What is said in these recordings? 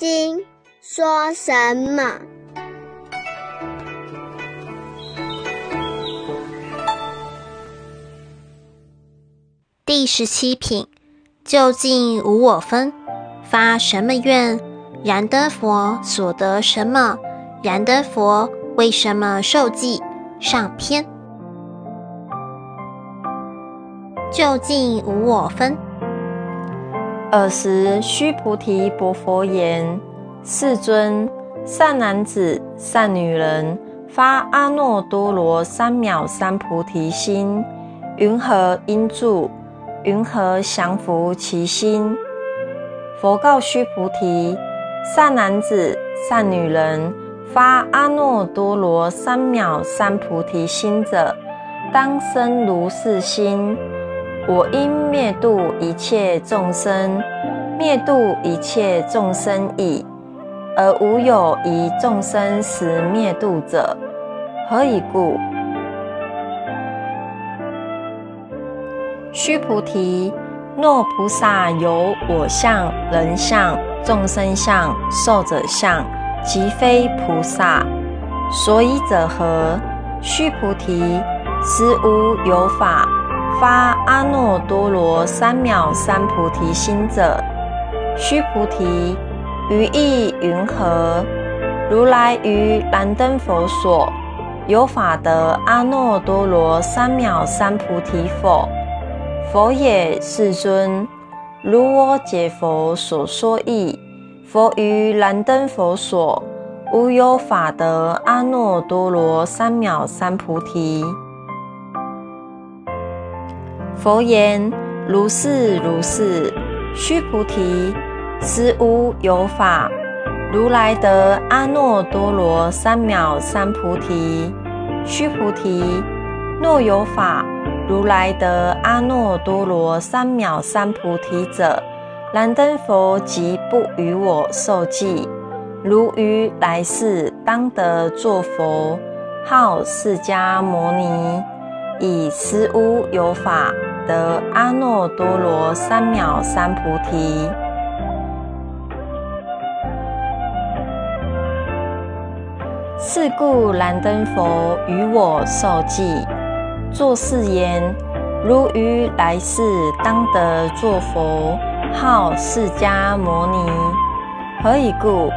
经》说什么？第十七品，究竟无我分，发什么愿？燃灯佛所得什么？燃灯佛为什么受记？上篇。究竟无我分。尔时，须菩提薄佛言：“世尊，善男子、善女人发阿耨多罗三藐三菩提心，云何应住？云何降伏其心？”佛告须菩提：“善男子、善女人发阿耨多罗三藐三菩提心者，当生如是心。”我应灭度一切众生，灭度一切众生矣，而无有一众生实灭度者。何以故？须菩提，若菩萨有我相、人相、众生相、寿者相，即非菩萨。所以者何？须菩提，实无有法。发阿耨多罗三藐三菩提心者，须菩提，于意云何？如来于燃灯佛所有法得阿耨多罗三藐三菩提否？佛也，世尊。如我解佛所说义，佛于燃灯佛所无有法得阿耨多罗三藐三菩提。佛言：如是如是，须菩提，实无有法，如来得阿耨多罗三藐三菩提。须菩提，若有法，如来得阿耨多罗三藐三菩提者，燃灯佛即不与我受记。如于来世当得作佛，号释迦牟尼，以实无有法。得阿耨多罗三藐三菩提。是故燃灯佛与我受记，作是言：如于来世当得作佛，号释迦牟尼。何以故？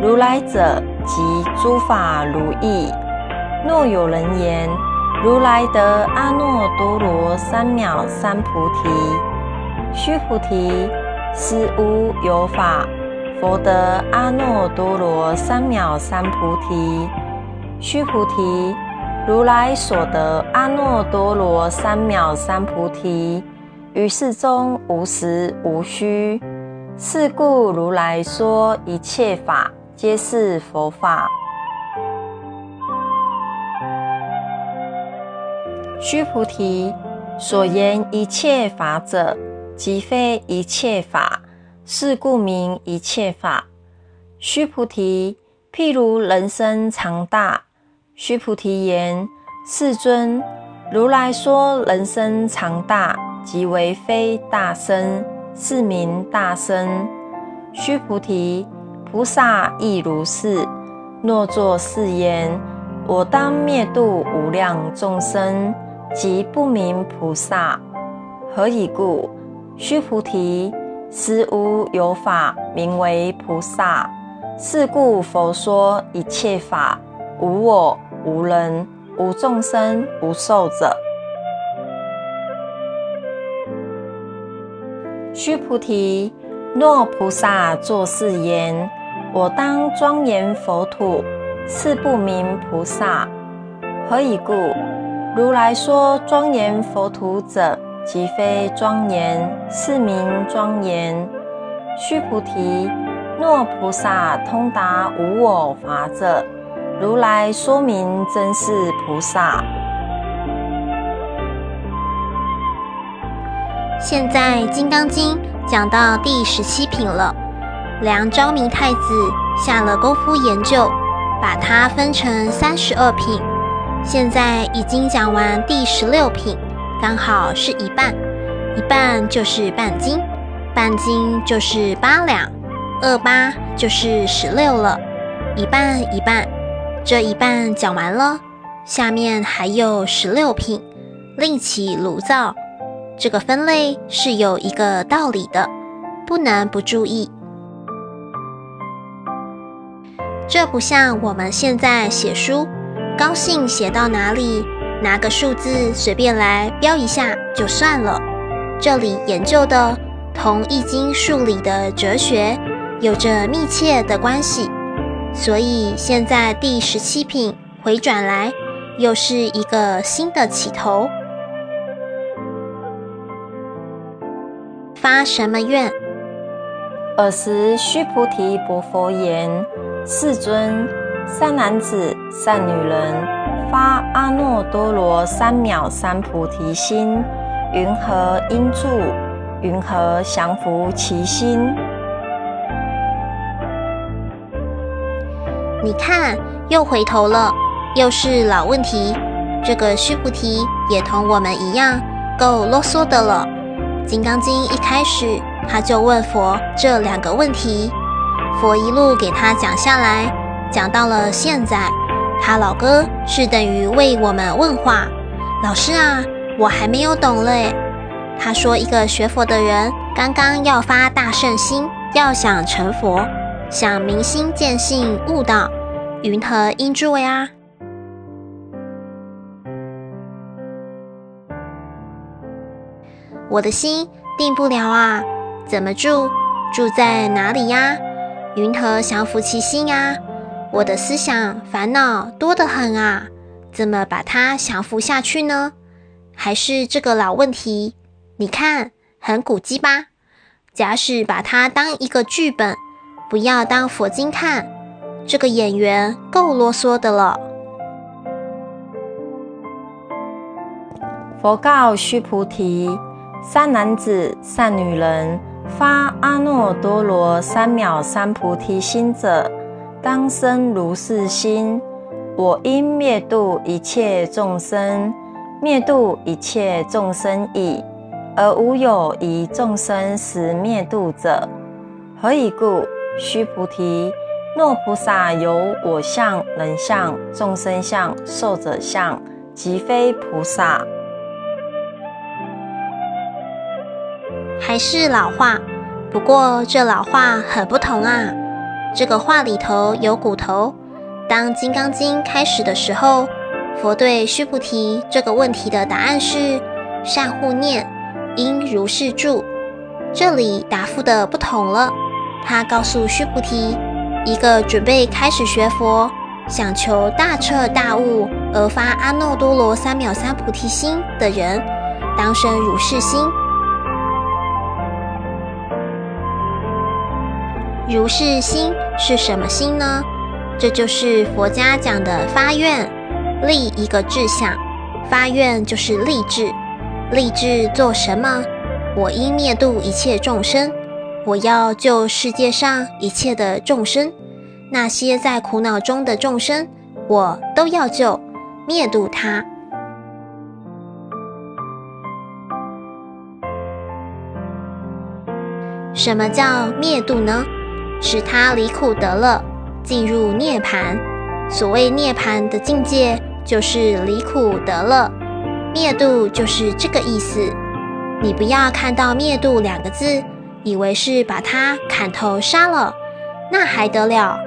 如来者，即诸法如意。若有人言。如来得阿耨多罗三藐三菩提。须菩提，实无有法，佛得阿耨多罗三藐三菩提。须菩提，如来所得阿耨多罗三藐三菩提，于世中无实无虚。是故如来说一切法，皆是佛法。须菩提，所言一切法者，即非一切法，是故名一切法。须菩提，譬如人身长大。须菩提言：世尊，如来说人身长大，即为非大身，是名大身。须菩提，菩萨亦如是。若作是言，我当灭度无量众生。即不明菩萨，何以故？须菩提，实无有法名为菩萨。是故佛说一切法无我、无人、无众生、无寿者。须菩提，若菩萨作是言：我当庄严佛土，是不明菩萨。何以故？如来说庄严佛土者，即非庄严，是名庄严。须菩提，若菩萨通达无我法者，如来说明真是菩萨。现在《金刚经》讲到第十七品了。梁昭明太子下了功夫研究，把它分成三十二品。现在已经讲完第十六品，刚好是一半，一半就是半斤，半斤就是八两，二八就是十六了，一半一半。这一半讲完了，下面还有十六品，另起炉灶。这个分类是有一个道理的，不能不注意。这不像我们现在写书，高兴写到哪里，拿个数字随便来标一下就算了。这里研究的同《易经》数理的哲学有着密切的关系，所以现在第十七品回转来，又是一个新的起头。发什么愿？尔时须菩提薄佛言：“世尊，善男子、善女人发阿耨多罗三藐三菩提心。”云何应住？云何降伏其心？你看，又回头了，又是老问题。这个须菩提也同我们一样，够啰嗦的了。《金刚经》一开始，他就问佛这两个问题，佛一路给他讲下来，讲到了现在，他老哥是等于为我们问话，老师啊。我还没有懂嘞。他说，一个学佛的人刚刚要发大圣心，要想成佛，想明心见性悟道，云何应诸位啊？我的心定不了啊，怎么住？住在哪里呀？云何降伏其心呀？我的思想烦恼多得很啊，怎么把它降服下去呢？还是这个老问题，你看很古迹吧？假使把它当一个剧本，不要当佛经看，这个演员够啰嗦的了。佛告须菩提：善男子、善女人发阿耨多罗三藐三菩提心者，当生如是心：我应灭度一切众生。灭度一切众生已，而无有一众生实灭度者。何以故？须菩提，若菩萨有我相、人相、众生相、寿者相，即非菩萨。还是老话，不过这老话很不同啊。这个话里头有骨头。当《金刚经》开始的时候。佛对须菩提这个问题的答案是：善护念，应如是住。这里答复的不同了。他告诉须菩提，一个准备开始学佛、想求大彻大悟而发阿耨多罗三藐三菩提心的人，当生如是心。如是心是什么心呢？这就是佛家讲的发愿。立一个志向，发愿就是立志。立志做什么？我应灭度一切众生，我要救世界上一切的众生，那些在苦恼中的众生，我都要救，灭度他。什么叫灭度呢？使他离苦得乐，进入涅槃。所谓涅槃的境界。就是离苦得乐，灭度就是这个意思。你不要看到灭度两个字，以为是把他砍头杀了，那还得了？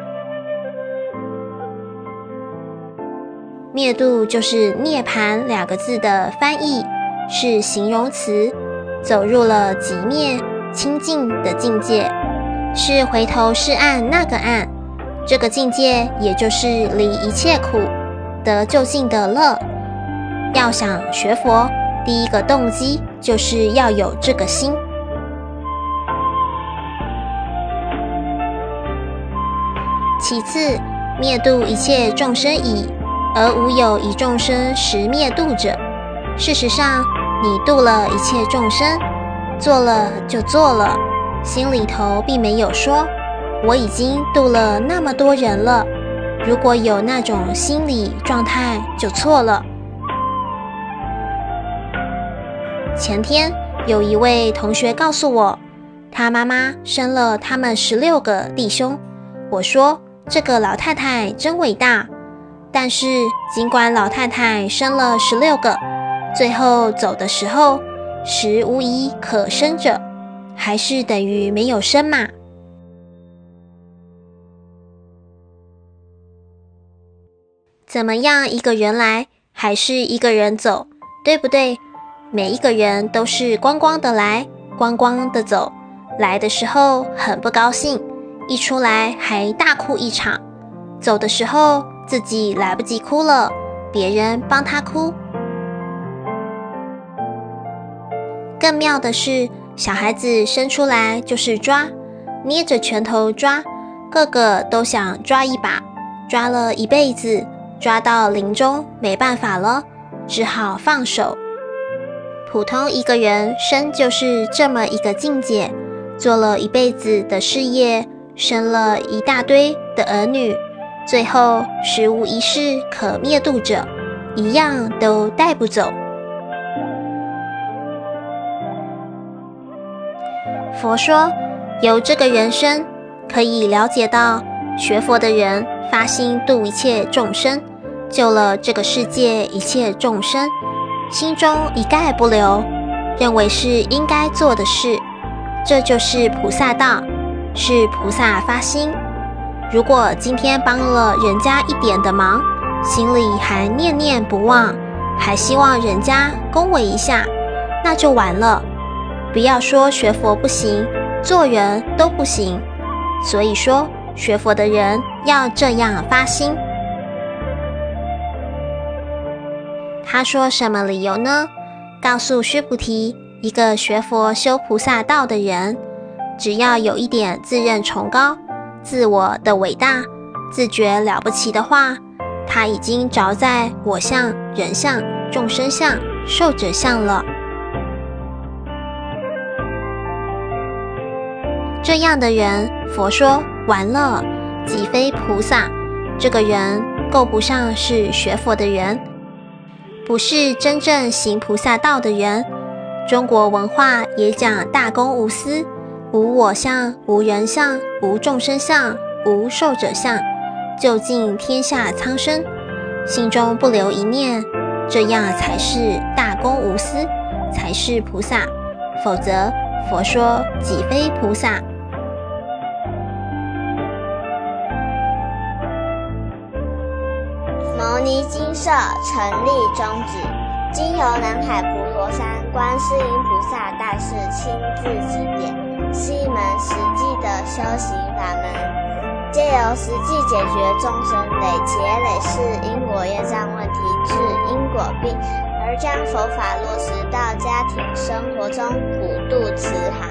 灭度就是涅盘两个字的翻译，是形容词，走入了极灭清净的境界，是回头是岸那个岸，这个境界也就是离一切苦。得就近的乐，要想学佛，第一个动机就是要有这个心。其次，灭度一切众生矣，而无有一众生实灭度者。事实上，你度了一切众生，做了就做了，心里头并没有说我已经度了那么多人了。如果有那种心理状态，就错了。前天有一位同学告诉我，他他妈妈生了他们十六个弟兄。我说这个老太太真伟大。但是尽管老太太生了十六个，最后走的时候，十无一可生者，还是等于没有生嘛。怎么样，一个人来，还是一个人走，对不对？每一个人都是光光的来，光光的走。来的时候很不高兴，一出来还大哭一场。走的时候自己来不及哭了，别人帮他哭。更妙的是，小孩子生出来就是抓，捏着拳头抓，个个都想抓一把，抓了一辈子。抓到临终没办法了，只好放手。普通一个人生就是这么一个境界，做了一辈子的事业，生了一大堆的儿女，最后十无一事可灭度者，一样都带不走。佛说，由这个人生可以了解到，学佛的人发心度一切众生。救了这个世界一切众生，心中一概不留，认为是应该做的事，这就是菩萨道，是菩萨发心。如果今天帮了人家一点的忙，心里还念念不忘，还希望人家恭维一下，那就完了。不要说学佛不行，做人都不行。所以说，学佛的人要这样发心。他说什么理由呢？告诉须菩提，一个学佛修菩萨道的人，只要有一点自认崇高、自我的伟大、自觉了不起的话，他已经着在我相、人相、众生相、寿者相了。这样的人，佛说完了，即非菩萨。这个人够不上是学佛的人。不是真正行菩萨道的人。中国文化也讲大公无私，无我相，无人相，无众生相，无寿者相，就尽天下苍生，心中不留一念，这样才是大公无私，才是菩萨。否则，佛说己非菩萨。尼金舍成立宗旨，经由南海普陀山观世音菩萨大士亲自指点，是一门实际的修行法门，借由实际解决众生累劫累世因果业障问题，治因果病，而将佛法落实到家庭生活中，普度慈航。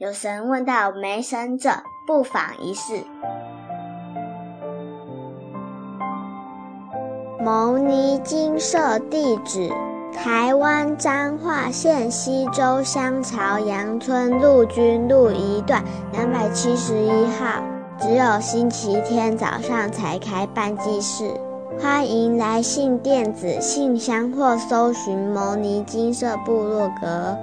有神问到没神者，不妨一试。牟尼金舍地址：台湾彰化县西周乡朝阳村陆军路一段两百七十一号。只有星期天早上才开办祭事，欢迎来信电子信箱或搜寻牟尼金色部落格。